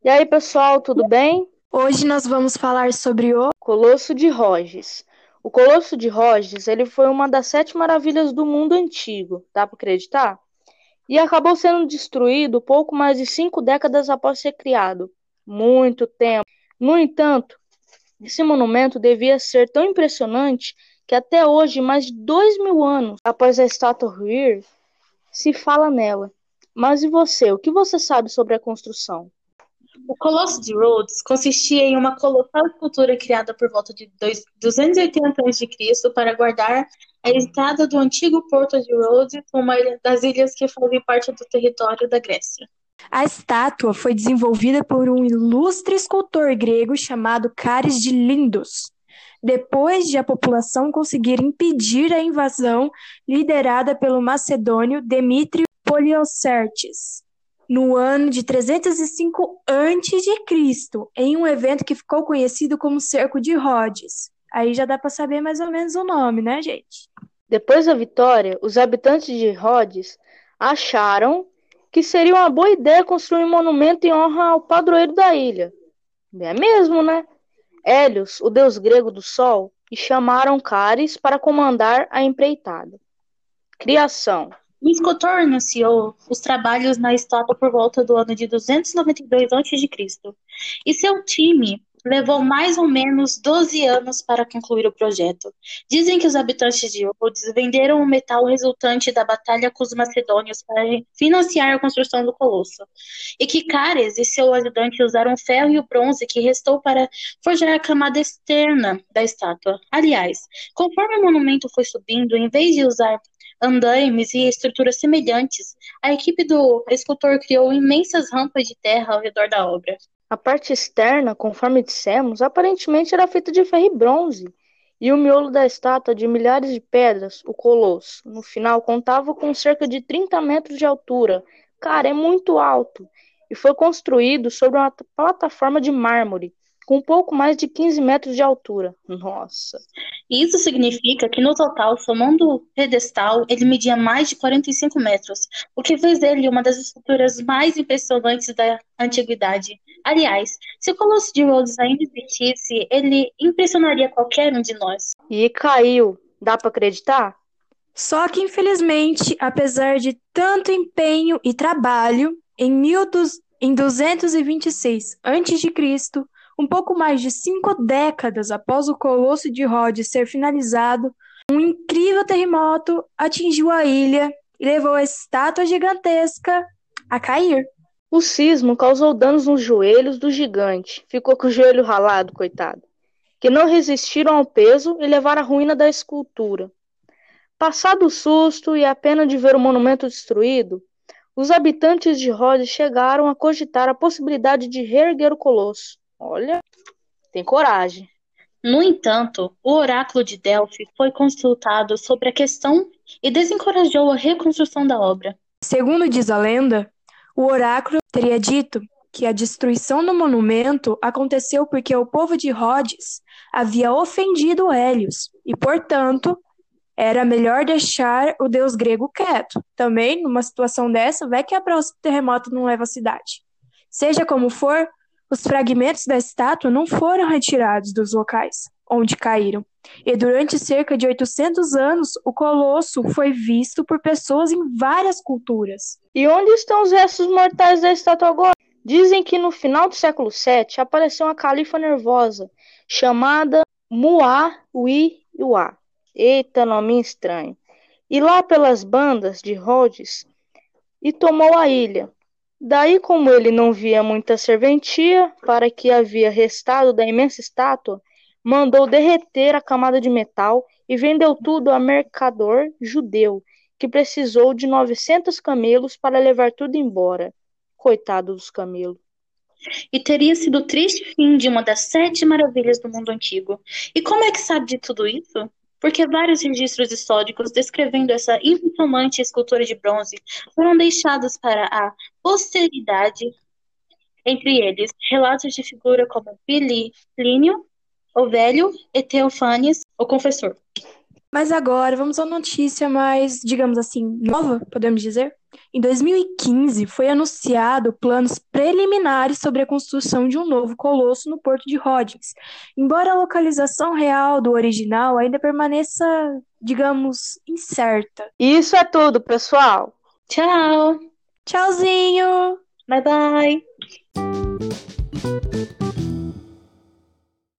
E aí, pessoal, tudo bem? Hoje nós vamos falar sobre o Colosso de Rhodes. O Colosso de Rhodes, ele foi uma das sete maravilhas do mundo antigo, dá para acreditar? E acabou sendo destruído pouco mais de cinco décadas após ser criado. Muito tempo. No entanto, esse monumento devia ser tão impressionante que até hoje, mais de dois mil anos após a estátua ruir, se fala nela. Mas e você? O que você sabe sobre a construção? O Colosso de Rhodes consistia em uma colossal escultura criada por volta de 280 a.C. para guardar a entrada do antigo porto de Rhodes, uma das ilhas que fazem parte do território da Grécia. A estátua foi desenvolvida por um ilustre escultor grego chamado Caris de Lindos, depois de a população conseguir impedir a invasão liderada pelo macedônio Demétrio Poliocertes no ano de 305 a.C., em um evento que ficou conhecido como Cerco de Rhodes. Aí já dá para saber mais ou menos o nome, né, gente? Depois da vitória, os habitantes de Rhodes acharam que seria uma boa ideia construir um monumento em honra ao padroeiro da ilha. É mesmo, né? Hélios, o deus grego do sol, e chamaram Caris para comandar a empreitada. Criação o escultor iniciou os trabalhos na estátua por volta do ano de 292 a.C. e seu time levou mais ou menos 12 anos para concluir o projeto. Dizem que os habitantes de Rhodes venderam o metal resultante da batalha com os macedônios para financiar a construção do colosso, e que Cares e seu ajudante usaram o ferro e o bronze que restou para forjar a camada externa da estátua. Aliás, conforme o monumento foi subindo, em vez de usar andaimes e estruturas semelhantes, a equipe do escultor criou imensas rampas de terra ao redor da obra. A parte externa, conforme dissemos, aparentemente era feita de ferro e bronze, e o miolo da estátua de milhares de pedras, o colosso, no final contava com cerca de 30 metros de altura. Cara, é muito alto. E foi construído sobre uma plataforma de mármore, com pouco mais de 15 metros de altura. Nossa! Isso significa que, no total, somando o pedestal, ele media mais de 45 metros, o que fez dele uma das estruturas mais impressionantes da antiguidade. Aliás, se o Colosso de Rhodes ainda existisse, ele impressionaria qualquer um de nós. E caiu. Dá para acreditar? Só que, infelizmente, apesar de tanto empenho e trabalho, em, 1226 a.C., um pouco mais de cinco décadas após o Colosso de Rhodes ser finalizado, um incrível terremoto atingiu a ilha e levou a estátua gigantesca a cair. O sismo causou danos nos joelhos do gigante. Ficou com o joelho ralado, coitado. Que não resistiram ao peso e levaram à ruína da escultura. Passado o susto e a pena de ver o monumento destruído, os habitantes de Rhodes chegaram a cogitar a possibilidade de reerguer o colosso. Olha, tem coragem. No entanto, o oráculo de Delphi foi consultado sobre a questão e desencorajou a reconstrução da obra. Segundo diz a lenda, o oráculo teria dito que a destruição do monumento aconteceu porque o povo de Rhodes havia ofendido Hélios e, portanto, era melhor deixar o deus grego quieto. Também, numa situação dessa, vai que a próxima terremoto não leva a cidade. Seja como for, os fragmentos da estátua não foram retirados dos locais onde caíram, e durante cerca de 800 anos o colosso foi visto por pessoas em várias culturas. E onde estão os restos mortais da estátua agora? Dizem que no final do século VII apareceu uma califa nervosa chamada Muawiyah. Eita, nome estranho. E lá pelas bandas de Rhodes e tomou a ilha. Daí, como ele não via muita serventia para que havia restado da imensa estátua, mandou derreter a camada de metal e vendeu tudo a mercador judeu, que precisou de novecentos camelos para levar tudo embora. Coitado dos camelos. E teria sido o triste fim de uma das sete maravilhas do mundo antigo. E como é que sabe de tudo isso? Porque vários registros históricos descrevendo essa impressionante escultura de bronze foram deixados para a posteridade, entre eles relatos de figura como Plínio, o Velho e Teofanes, o Confessor. Mas agora vamos a uma notícia mais, digamos assim, nova, podemos dizer. Em 2015, foi anunciado planos preliminares sobre a construção de um novo colosso no Porto de Rhodes, embora a localização real do original ainda permaneça, digamos, incerta. Isso é tudo, pessoal. Tchau. Tchauzinho. Bye bye.